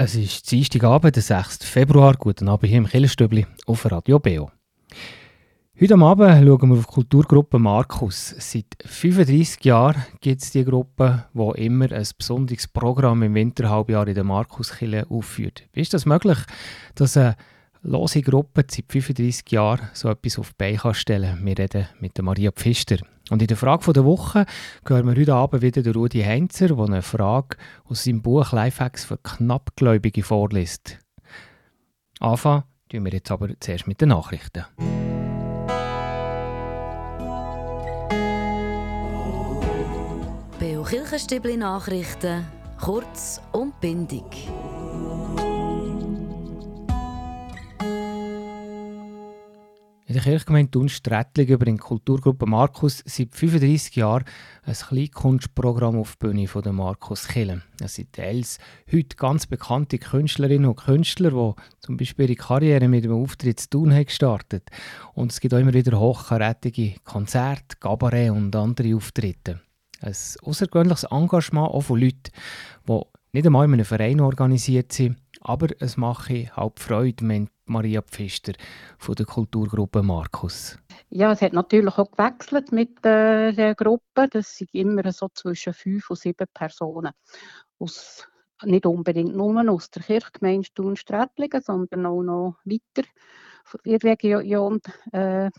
Es ist Dienstagabend, der 6. Februar. Guten Abend hier im Killerstübli auf Radio Beo. Heute Abend schauen wir auf die Kulturgruppe Markus. Seit 35 Jahren gibt es diese Gruppe, die immer ein besonderes Programm im Winterhalbjahr in der Markuskille aufführt. Wie ist das möglich, dass eine lose Gruppe seit 35 Jahren so etwas auf die Beine stellen kann? Wir reden mit Maria Pfister. Und in der Frage der Woche hören wir heute Abend wieder den Rudi Heinzer, der eine Frage aus seinem Buch Lifehacks für Knappgläubige vorliest. Anfangen tun wir jetzt aber zuerst mit den Nachrichten. Beo Kirchenstübli Nachrichten, kurz und bindig. Der Kirchgemeinde Dunsträttlingen bringt die Kulturgruppe Markus seit 35 Jahren ein Kleinkunstprogramm auf die Bühne von Markus Kille. Es sind teils heute ganz bekannte Künstlerinnen und Künstler, die zum Beispiel ihre Karriere mit einem Auftritt zu tun haben gestartet. Und es gibt auch immer wieder hochkarätige Konzerte, Kabarett und andere Auftritte. Ein außergewöhnliches Engagement auch von Leuten, die nicht einmal in einem Verein organisiert sind, aber es mache halt Freude, meint Maria Pfister von der Kulturgruppe Markus. Ja, es hat natürlich auch gewechselt mit äh, der Gruppe. Das sind immer so zwischen fünf und sieben Personen. Aus, nicht unbedingt nur aus der Kirchgemeinde Thun-Strätlingen, sondern auch noch weiter in der Region äh,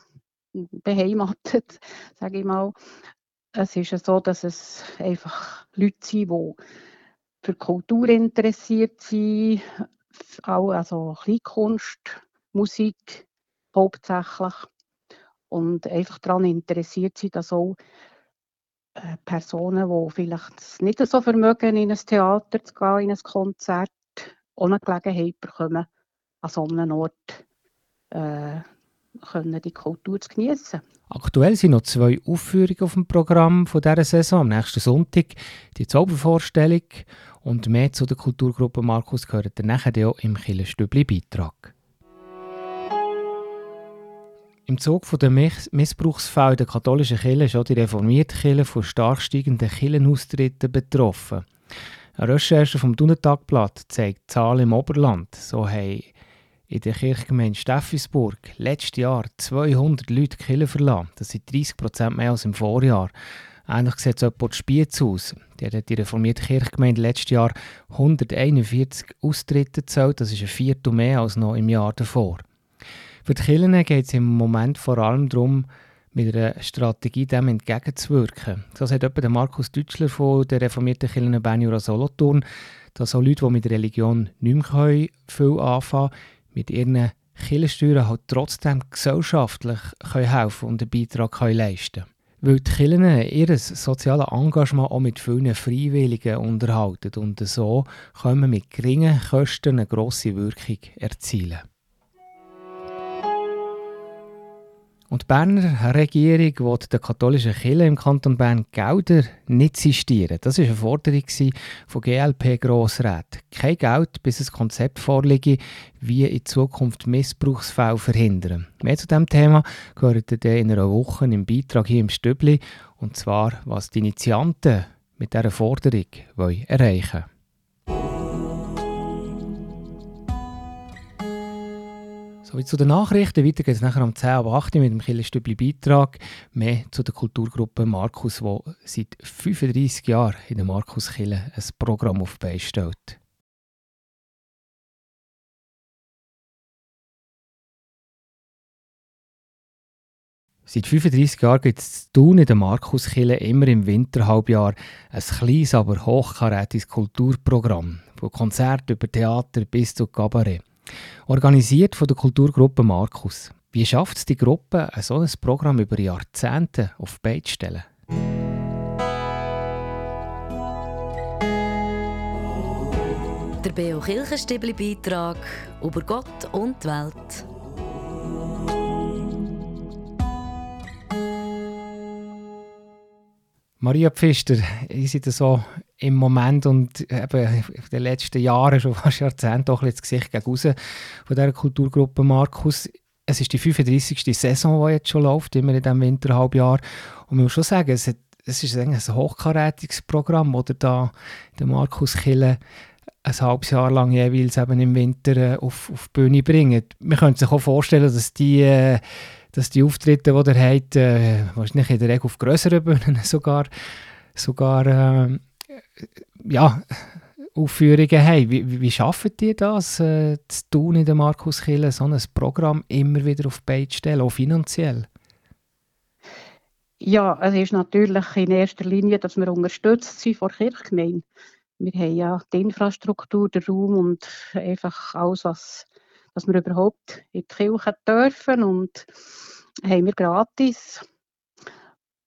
beheimatet, sage ich mal. Es ist so, dass es einfach Leute sind, die für Kultur interessiert sind, auch also Kleinkunst, Musik hauptsächlich. Und einfach daran interessiert sind, dass auch äh, Personen, die vielleicht nicht so vermögen, in ein Theater zu gehen, in ein Konzert, ohne Gelegenheit bekommen, an so einem Ort äh, können die Kultur zu genießen. Aktuell sind noch zwei Aufführungen auf dem Programm von dieser Saison. Am nächsten Sonntag die Zaubervorstellung und mehr zu der Kulturgruppe Markus gehört nachher auch im Killenstübli-Beitrag. Im Zug der Missbrauchsfälle der katholischen Kirche ist auch die reformierte Kirche von stark steigenden Kirchenaustritten betroffen. Eine Recherche vom Dunentagblatt zeigt Zahlen im Oberland. So haben in der Kirchgemeinde Steffisburg letztes Jahr 200 Leute die verlassen. Das sind 30 Prozent mehr als im Vorjahr. Ähnlich sieht es etwa Spiez aus. Die hat die reformierte Kirchgemeinde letztes Jahr 141 Austritte gezählt. Das ist ein Viertel mehr als noch im Jahr davor. Für die Kirchen geht es im Moment vor allem darum, mit einer Strategie dem entgegenzuwirken. Das hat etwa Markus Deutschler von der reformierten Kirche Benjura Solothurn, dass auch Leute, die mit Religion nicht mehr viel anfangen können, mit ihren Kirchensteuern halt trotzdem gesellschaftlich helfen und einen Beitrag leisten können weil die Kirchen ihr soziales Engagement auch mit vielen Freiwilligen unterhalten und so können wir mit geringen Kosten eine grosse Wirkung erzielen. Und die Berner Regierung will der katholischen Kirche im Kanton Bern Gelder nicht sistieren. Das war eine Forderung von GLP-Grossräten. Kein Geld, bis ein Konzept vorliege, wie in Zukunft Missbrauchsfälle verhindern. Mehr zu diesem Thema gehört ihr in einer Woche im Beitrag hier im Stübli. Und zwar, was die Initianten mit dieser Forderung erreichen wollen. Sowie zu den Nachrichten. Weiter geht es nachher um 10 ab 8 mit dem Killerstübli Beitrag. Mehr zu der Kulturgruppe Markus, die seit 35 Jahren in der Markus Kille ein Programm auf die stellt. Seit 35 Jahren gibt es in der Markuskille immer im Winterhalbjahr ein kleines, aber hochkarätiges Kulturprogramm. Von Konzerten über Theater bis zu Kabarett. Organisiert von der Kulturgruppe Markus. Wie schafft es die Gruppe, ein solches Programm über Jahrzehnte auf die Beine zu stellen? Der Beo Kirchenstibli Beitrag über Gott und die Welt. Maria Pfister, ihr seid so im Moment und eben in den letzten Jahren, schon fast Jahrzehnte, doch das Gesicht gegen raus von dieser Kulturgruppe Markus. Es ist die 35. Saison, die jetzt schon läuft, immer in diesem Winterhalbjahr. Und man muss schon sagen, es, hat, es ist ein hochkarätiges Programm, das da der Markus Kille ein halbes Jahr lang jeweils eben im Winter äh, auf, auf die Bühne bringen. Man könnte sich auch vorstellen, dass die, äh, dass die Auftritte, die ihr habt, äh, wahrscheinlich in der Regel auf grösseren Bühnen sogar, sogar äh, ja, Aufführungen haben. Wie, wie, wie schafft ihr das, äh, zu tun in der Markuskirche, so ein Programm immer wieder auf die Beine zu stellen, auch finanziell? Ja, es ist natürlich in erster Linie, dass wir unterstützt sind von der Kirchgemeinde. Wir haben ja die Infrastruktur, den Raum und einfach alles, was, was wir überhaupt in die Kirche dürfen und haben wir gratis.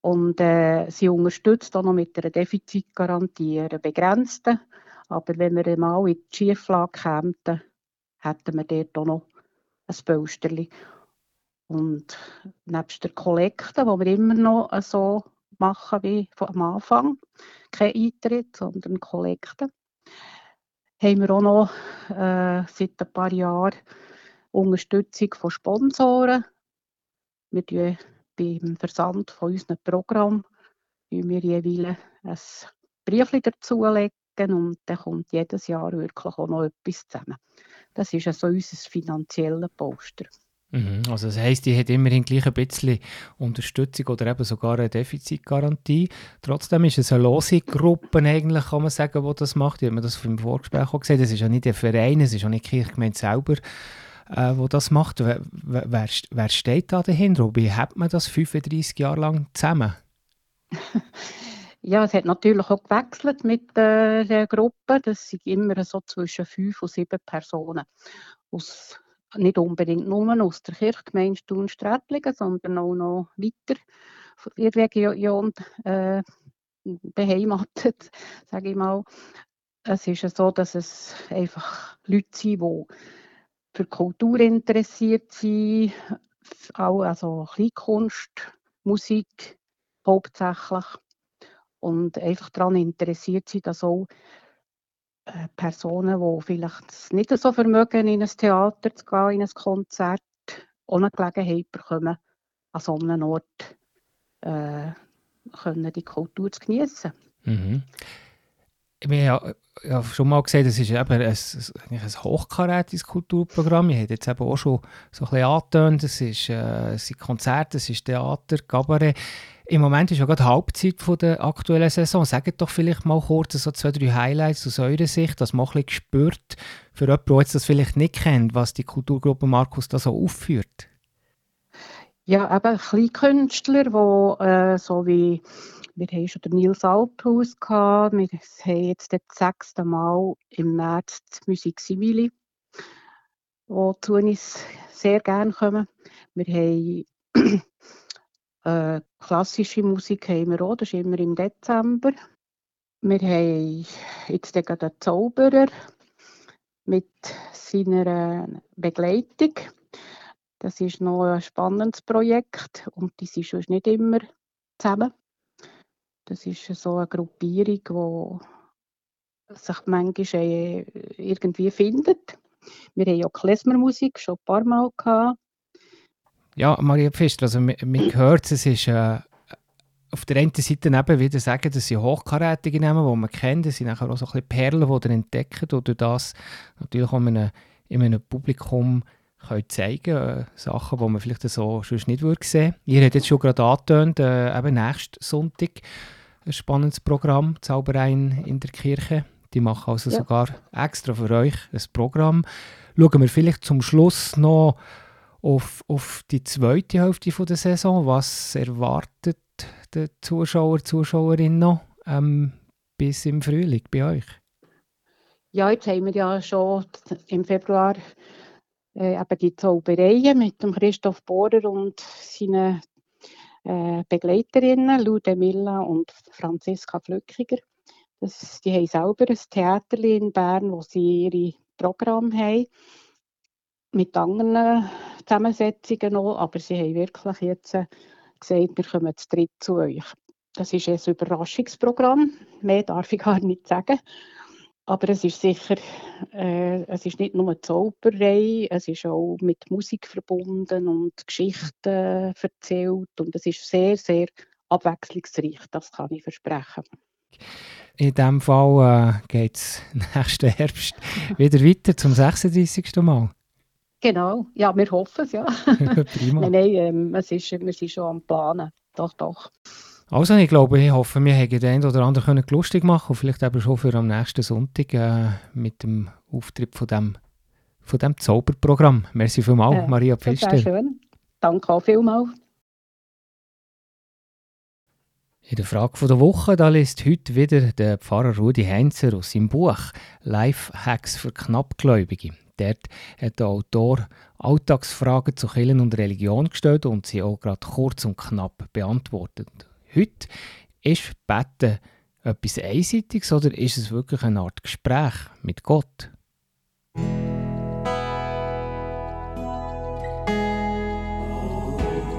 Und äh, sie unterstützt auch noch mit einer Defizitgarantie, einer begrenzten. Aber wenn wir einmal in die Schieflage kämen, hätten wir dort auch noch ein Pölsterli. Und nebst der Kollekte, die wir immer noch so machen wie am Anfang, kein Eintritt, sondern Kollekte, haben wir auch noch äh, seit ein paar Jahren Unterstützung von Sponsoren. Wir tun beim Versand von unserem Programm wir jeweils ein Brief dazulegen und dann kommt jedes Jahr wirklich auch noch etwas zusammen. Das ist also unser finanzieller Poster. Mhm. Also das heisst, die hat immerhin gleich ein bisschen Unterstützung oder eben sogar eine Defizitgarantie. Trotzdem ist es eine lose Gruppe eigentlich, kann man sagen, die das macht. Ich habe mir das im Vorgespräch auch gesehen. Das ist ja nicht der Verein, es ist auch nicht die Kirchgemeinde selber, äh, wo das macht. Wer, wer, wer steht da dahinter? Wie hat man das 35 Jahre lang zusammen? Ja, es hat natürlich auch gewechselt mit äh, der Gruppe. Das sind immer so zwischen fünf und sieben Personen aus nicht unbedingt nur aus der Kirchgemeinde Thun-Strätlingen, sondern auch noch weiter in der Region äh, beheimatet, sage ich mal. Es ist so, dass es einfach Leute sind, die für Kultur interessiert sind, auch also Kleinkunst, Musik hauptsächlich und einfach daran interessiert sind, dass auch Personen, die vielleicht nicht so vermögen, in ein Theater zu gehen, in ein Konzert, ohne Gelegenheit bekommen, an so einem Ort äh, können die Kultur zu genießen. Mhm. Wir haben ja schon mal gesehen, das ist eben ein, ein, hochkarätiges Kulturprogramm. Ich habe jetzt eben auch schon so ein bisschen angetönt, es, äh, sind Konzerte, es ist Theater, Cabaret. Im Moment ist ja gerade Halbzeit von der aktuellen Saison. Sagt doch vielleicht mal kurz so zwei, drei Highlights aus eurer Sicht, dass man ein spürt, für jemanden, der das vielleicht nicht kennt, was die Kulturgruppe Markus da so aufführt. Ja, eben Kleinkünstler, die äh, so wie wir haben schon den Nils Althaus gehabt, wir haben jetzt das sechste Mal im März die Musik Simili, die zu uns sehr gerne kommen. Wir haben äh, klassische Musik haben wir auch, das ist immer im Dezember. Wir haben jetzt den Zauberer mit seiner Begleitung. Das ist noch ein spannendes Projekt und die sind schon nicht immer zusammen. Das ist so eine Gruppierung, die sich manchmal äh, irgendwie findet. Wir haben ja Klezmermusik schon ein paar Mal gehabt. Ja, Maria Pfister, also man, man hört es, ist äh, auf der einen Seite eben wieder sagen, dass sie hochkarätige nehmen, die man kennt. Das sind nachher auch so ein bisschen Perlen, die ihr entdeckt oder das natürlich auch in einem, in einem Publikum können zeigen äh, Sachen, die man vielleicht so sonst nicht würde sehen Ihr habt jetzt schon gerade angetönt, äh, eben nächsten Sonntag ein spannendes Programm, Zaubereien in der Kirche. Die machen also ja. sogar extra für euch ein Programm. Schauen wir vielleicht zum Schluss noch auf, auf die zweite Hälfte der Saison. Was erwartet der Zuschauer, Zuschauerin noch ähm, bis im Frühling bei euch? Ja, jetzt haben wir ja schon im Februar äh, eben die Zaubereien mit dem Christoph Bohrer und seinen äh, Begleiterinnen, Ludmilla und Franziska Flückiger. Das, die haben selber ein Theater in Bern, wo sie ihre Programme haben mit anderen Zusammensetzungen noch, aber sie haben wirklich jetzt äh, gesagt, wir kommen zu dritt zu euch. Das ist ein Überraschungsprogramm, mehr darf ich gar nicht sagen. Aber es ist sicher, äh, es ist nicht nur Zauberei, es ist auch mit Musik verbunden und Geschichten erzählt und es ist sehr, sehr abwechslungsreich, das kann ich versprechen. In diesem Fall äh, geht es nächsten Herbst wieder weiter zum 36. Mal. Genau, ja, wir hoffen es, ja. Prima. nein, nein, ähm, es ist, wir sind schon am Planen, doch, doch. Also, ich glaube, ich hoffe, wir haben den einen oder anderen lustig machen und vielleicht eben schon für am nächsten Sonntag äh, mit dem Auftritt von dem, von dem Zauberprogramm. Merci vielmals, ja, Maria Pfister. Sehr schön. Danke auch vielmals. In der Frage der Woche da liest heute wieder der Pfarrer Rudi Heinzer aus seinem Buch Lifehacks für Knappgläubige. Dort hat der Autor Alltagsfragen zu Kirchen und Religion gestellt und sie auch gerade kurz und knapp beantwortet. Heute ist Betten etwas Einseitiges oder ist es wirklich eine Art Gespräch mit Gott?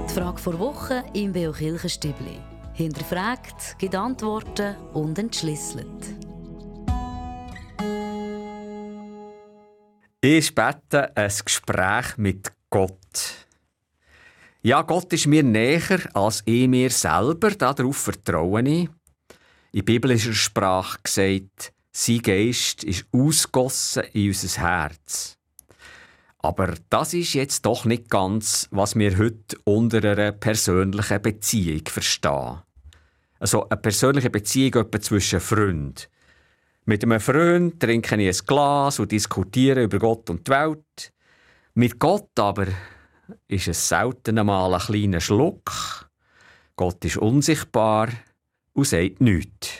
Die Frage vor Woche im Beo Kirchenstübli. Hinterfragt, gibt Antworten und entschlüsselt. Ich bete ein Gespräch mit Gott. Ja, Gott ist mir näher als ich mir selber, darauf vertraue ich. In biblischer Sprache gesagt, sein Geist ist ausgossen in unser Herz. Aber das ist jetzt doch nicht ganz, was wir heute unter einer persönlichen Beziehung verstehen. Also eine persönliche Beziehung etwa zwischen Freunden. Mit einem Freund trinke ich ein Glas und diskutiere über Gott und die Welt. Mit Gott aber ist es selten einmal ein kleiner Schluck. Gott ist unsichtbar und sagt nichts.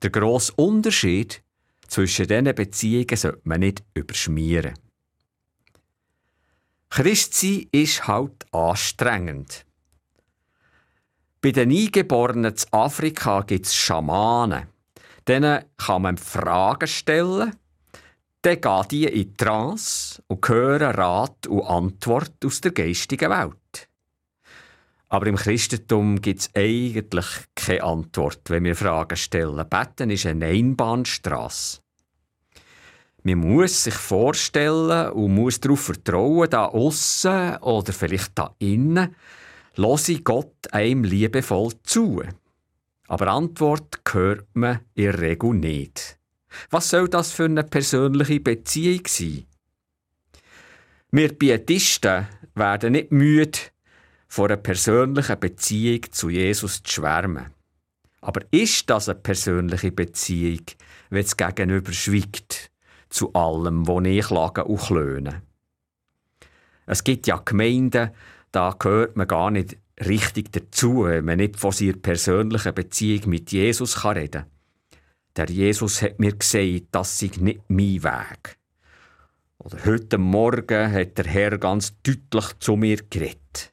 Der grosse Unterschied zwischen diesen Beziehungen sollte man nicht überschmieren. Christsein ist halt anstrengend. Bei den Eingeborenen in Afrika gibt es Schamanen. Denen kann man Fragen stellen, dann gehen die in Trance und hören Rat und Antwort aus der geistigen Welt. Aber im Christentum gibt es eigentlich keine Antwort, wenn wir Fragen stellen. Betten ist eine Einbahnstraße. Man muss sich vorstellen und muss darauf vertrauen, da außen oder vielleicht da innen, lasse Gott einem liebevoll zu. Aber Antwort hört man in der Regel nicht. Was soll das für eine persönliche Beziehung sein? Wir Pietisten werden nicht müde, vor einer persönlichen Beziehung zu Jesus zu schwärmen. Aber ist das eine persönliche Beziehung, wenn es gegenüber schweigt zu allem, wo ich lage und klöne? Es gibt ja Gemeinden, da gehört man gar nicht richtig dazu, wenn man nicht von seiner persönlichen Beziehung mit Jesus reden kann. Der Jesus hat mir gesagt, das sei nicht mein Weg. Oder heute Morgen hat der Herr ganz deutlich zu mir geredet.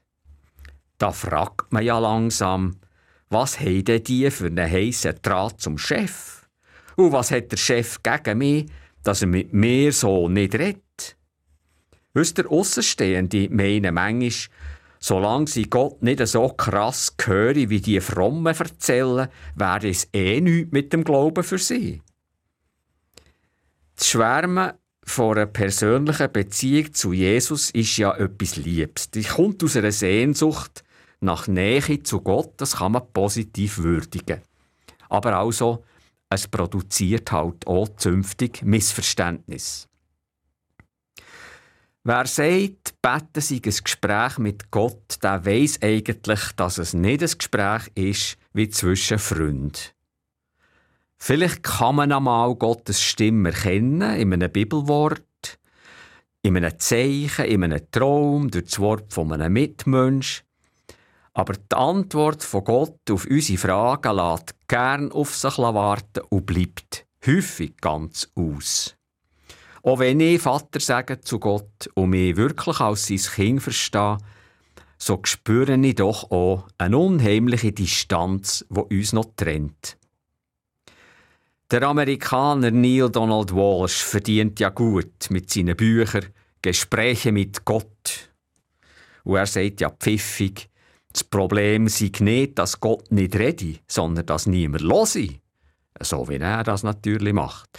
Da fragt man ja langsam, was haben die für einen heissen Draht zum Chef? Und was hat der Chef gegen mich, dass er mit mir so nicht redet? Wisst ihr, Aussenstehende meinen manchmal, Solange sie Gott nicht so krass hören, wie die Frommen erzählen, wäre es eh nichts mit dem Glauben für sie. Das Schwärmen von einer persönlichen Beziehung zu Jesus ist ja etwas Liebes. Die kommt aus einer Sehnsucht nach Nähe zu Gott, das kann man positiv würdigen. Aber also, es produziert halt auch zünftig Missverständnis. Wer sagt, beten sei ein Gespräch mit Gott, der weiß eigentlich, dass es nicht ein Gespräch ist wie zwischen Freunden. Vielleicht kann man einmal Gottes Stimme erkennen in einem Bibelwort, in einem Zeichen, in einem Traum, durch das Wort von einem Mitmensch. Aber die Antwort von Gott auf unsere Fragen lässt gern auf sich warten und bleibt häufig ganz aus. Auch wenn ich Vater sage zu Gott und mich wirklich als sein Kind verstehe, so spüre ich doch auch eine unheimliche Distanz, die uns noch trennt. Der Amerikaner Neil Donald Walsh verdient ja gut mit seinen Büchern Gespräche mit Gott. Und er sagt ja pfiffig, das Problem sei nicht, dass Gott nicht rede, sondern dass niemand höre. So wie er das natürlich macht.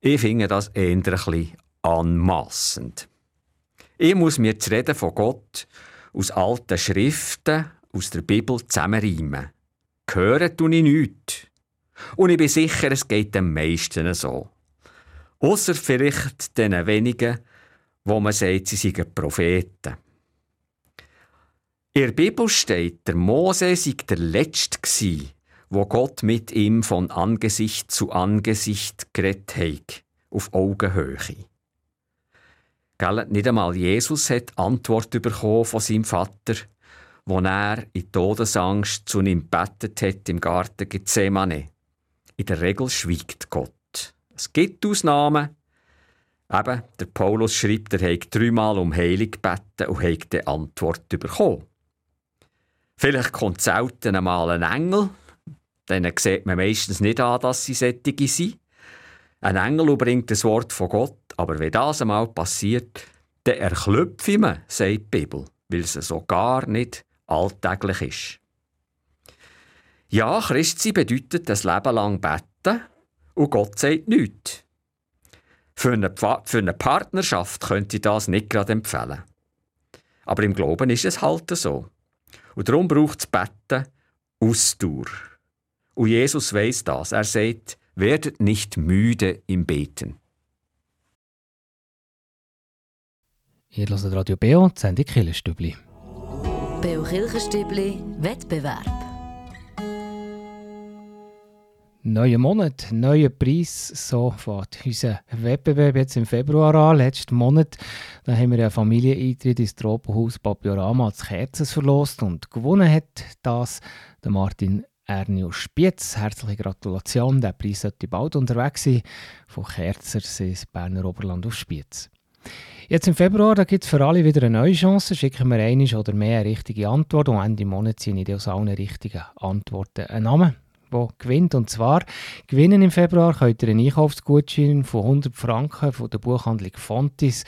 Ich finde das eher ein bisschen anmassend. Ich muss mir das Reden von Gott aus alten Schriften, aus der Bibel zusammenreimen. Hören tue ich nichts. Und ich bin sicher, es geht den meisten so. Außer vielleicht den wenigen, wo man sagt, sie seien Propheten. In der Bibel steht, der Mose sei der Letzte gsi, wo Gott mit ihm von Angesicht zu Angesicht geredet hat, auf Augenhöhe. Gell, nicht einmal Jesus hat Antwort bekommen von seinem Vater, wo er in Todesangst zu ihm bettet hat im Garten Gethsemane. In der Regel schweigt Gott. Es gibt Ausnahmen. Eben, der Paulus schreibt, er habe dreimal um Heilung gebeten und hat die Antwort bekommen. Vielleicht kommt selten einmal ein Engel, denen sieht man meistens nicht an, dass sie Sättige sind. Ein Engel bringt das Wort von Gott, aber wenn das einmal passiert, dann erklüpfe man, sagt die Bibel, weil es so gar nicht alltäglich ist. Ja, Christi bedeutet das Leben lang beten und Gott sagt nichts. Für eine, für eine Partnerschaft könnte ich das nicht gerade empfehlen. Aber im Glauben ist es halt so. Und darum braucht es Betten Ausdauer. Und Jesus weiß das. Er sagt, werdet nicht müde im Beten. Ihr hört Radio Beo, die Sendung Kirchenstübli. Beo Kirchenstübli Wettbewerb. Neuer Monat, neuer Preis, so fährt unser Wettbewerb jetzt im Februar an. Letzten Monat da haben wir einen Familieneintritt ins Tropenhaus Papiorama als Kerzes verlost und gewonnen hat das der Martin Ernio Spiez. Herzliche Gratulation, der Preis sollte bald unterwegs sein, von Kerzers ins Berner Oberland auf Spiez. Jetzt im Februar gibt es für alle wieder eine neue Chance. Schicken wir eine oder mehr richtige Antworten und Ende Monat sind in aus allen richtigen Antworten ein Name der gewinnt. Und zwar gewinnen im Februar könnt ihr einen Einkaufsgutschein von 100 Franken von der Buchhandlung Fontis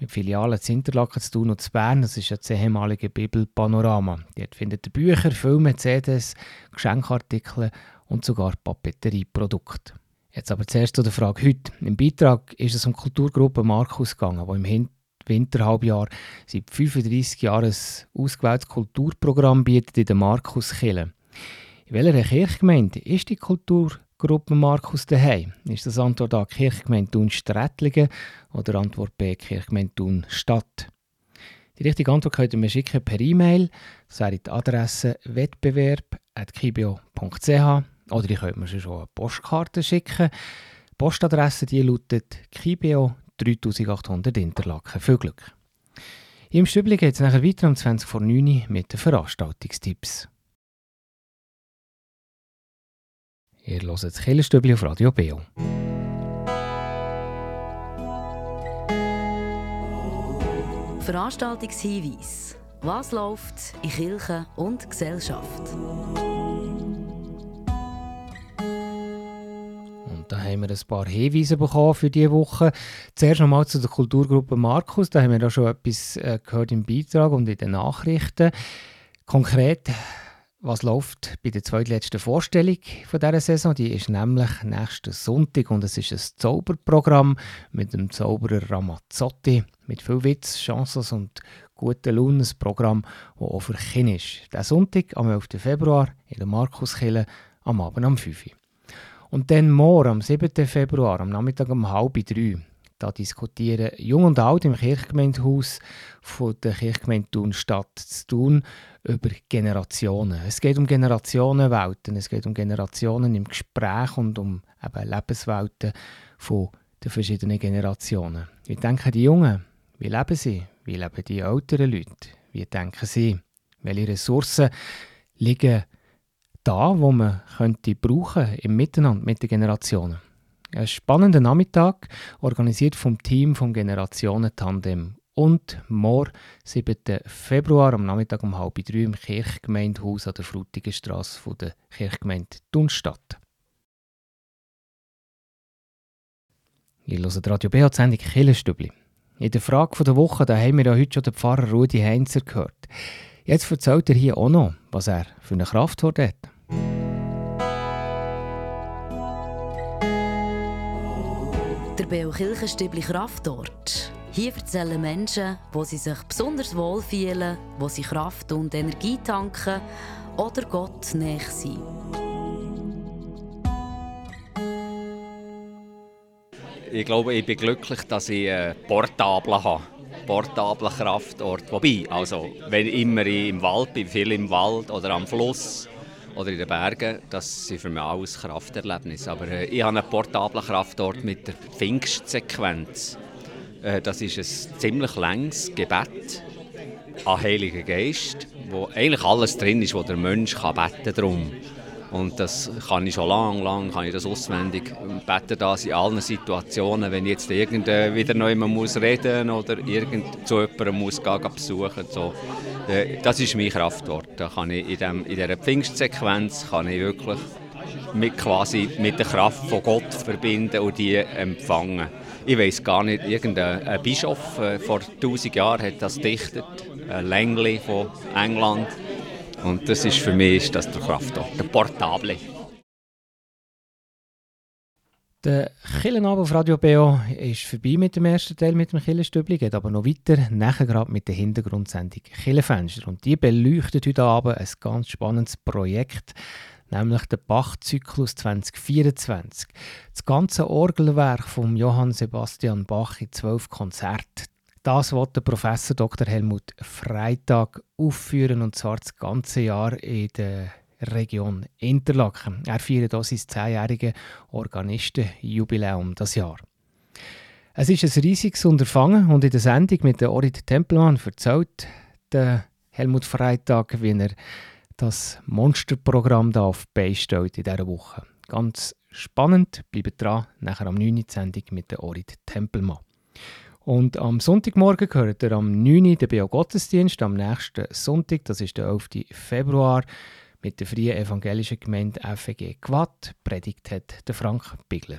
mit Filialen zu Interlaken zu tun und zu Bern. Das ist ja das ehemalige Bibelpanorama. Dort findet ihr Bücher, Filme, CDs, Geschenkartikel und sogar Papeterieprodukte. Jetzt aber zuerst zu der Frage heute. Im Beitrag ist es um Kulturgruppe Markus gegangen, die im Winterhalbjahr seit 35 Jahren ein ausgewähltes Kulturprogramm bietet in der Markuskille. In welcher Kirchgemeinde ist die Kulturgruppe Markus daheim? Ist das Antwort A Kirchgemeinde Thun Strätlingen oder Antwort B Kirchgemeinde Thun Stadt? Die richtige Antwort könnt ihr mir schicken per E-Mail. Das wäre die Adresse wettbewerb.kibio.ch oder ihr könnt mir schon eine Postkarte schicken. Die Postadresse die lautet Kibio 3800 Interlaken. Viel Glück! Im Stübli geht es nachher weiter um 20 vor 9 Uhr mit den Veranstaltungstipps. Ihr hört das Killerstübli auf Radio Beo. Veranstaltungshinweis. Was läuft in Kirche und Gesellschaft? Und da haben wir ein paar Hinweise bekommen für diese Woche. Zuerst nochmal zu der Kulturgruppe Markus. Da haben wir da schon etwas äh, gehört im Beitrag und in den Nachrichten. Konkret was läuft bei der zweitletzten Vorstellung von dieser Saison. Die ist nämlich nächsten Sonntag und es ist ein Zauberprogramm mit dem Zauberer Ramazzotti mit viel Witz, Chancen und guten Laune. Ein Programm, das auch für Kinder ist. Der Sonntag, am 11. Februar, in der Markuskille, am Abend um 5 Uhr. Und dann morgen, am 7. Februar, am Nachmittag um halb drei, da diskutieren Jung und Alt im Kirchgemeindehaus von der Kirchgemeinde Thun zu tun über Generationen. Es geht um Generationenwelten, es geht um Generationen im Gespräch und um eben Lebenswelten von den verschiedenen Generationen. Wie denken die Jungen? Wie leben sie? Wie leben die älteren Leute? Wie denken sie? Welche Ressourcen liegen da, wo man könnte brauchen im Miteinander mit den Generationen? Ein spannender Nachmittag, organisiert vom Team vom Generationen-Tandem und morgen, 7. Februar, am Nachmittag um halb drei im Kirchgemeindehaus an der Frutigenstrasse von der Kirchgemeinde Dunstadt. Ihr hört Radio BH die Sendung Killenstübli. In der Frage der Woche da haben wir ja heute schon den Pfarrer Rudi Heinzer gehört. Jetzt erzählt er hier auch noch, was er für eine Kraft hat. Der Beo Kirchenstübli Kraftort. Hier erzählen Menschen, wo sie sich besonders wohlfühlen, wo sie Kraft und Energie tanken oder Gott näher sind. Ich glaube, ich bin glücklich, dass ich einen Portabler habe portabler Kraftort. Wobei, also, wenn immer ich im Wald bin, viel im Wald oder am Fluss, oder in den Bergen, das sind für mich alles Krafterlebnisse. Aber äh, ich habe einen portablen Kraftort mit der Pfingstsequenz. Äh, das ist ein ziemlich langes Gebet an Heiligen Geist, wo eigentlich alles drin ist, wo der Mensch kann beten drum. Und das kann ich schon lange, lange kann ich das auswendig beten das in allen Situationen, wenn ich jetzt irgend wieder neu muss reden oder irgend zu jemandem muss gehen besuchen. So. Äh, das ist mein Kraftwort. Da kann ich in, dem, in dieser Pfingstsequenz kann ich wirklich mit, quasi mit der Kraft von Gott verbinden und die empfangen. Ich weiß gar nicht, irgendein Bischof äh, vor 1000 Jahren hat das dichtet, ein Längli von England. Und das ist für mich ist das der Kraftort, der Portable. Der Killenabend auf Radio BO ist vorbei mit dem ersten Teil mit dem Killenstübli, geht aber noch weiter, nachher gerade mit der Hintergrundsendung Killenfenster. Und die beleuchtet heute Abend ein ganz spannendes Projekt, nämlich den Bach-Zyklus 2024. Das ganze Orgelwerk von Johann Sebastian Bach in zwölf Konzerten. Das wird der Professor Dr. Helmut Freitag aufführen und zwar das ganze Jahr in der Region Interlaken. Er feiert hier sein zehnjähriges Organistenjubiläum das Jahr. Es ist ein riesiges Unterfangen und in der Sendung mit der Orit Tempelmann erzählt der Helmut Freitag, wie er das Monsterprogramm da auf beistellt in dieser Woche. Ganz spannend, bleibt dran, nachher am 9. Sendung mit der Orit Tempelmann. Und am Sonntagmorgen gehört er am 9. den BO Gottesdienst, am nächsten Sonntag, das ist der 11. Februar, mit der Freien Evangelischen Gemeinde FEG Quad, predigt hat der Frank Bigler.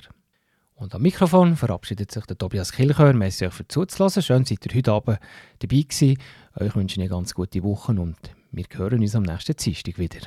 Und am Mikrofon verabschiedet sich der Tobias Kilchör. Merci euch für zuzulassen. Schön, seid ihr heute Abend dabei gewesen. Euch wünsche ich eine ganz gute Woche und wir hören uns am nächsten Dienstag wieder.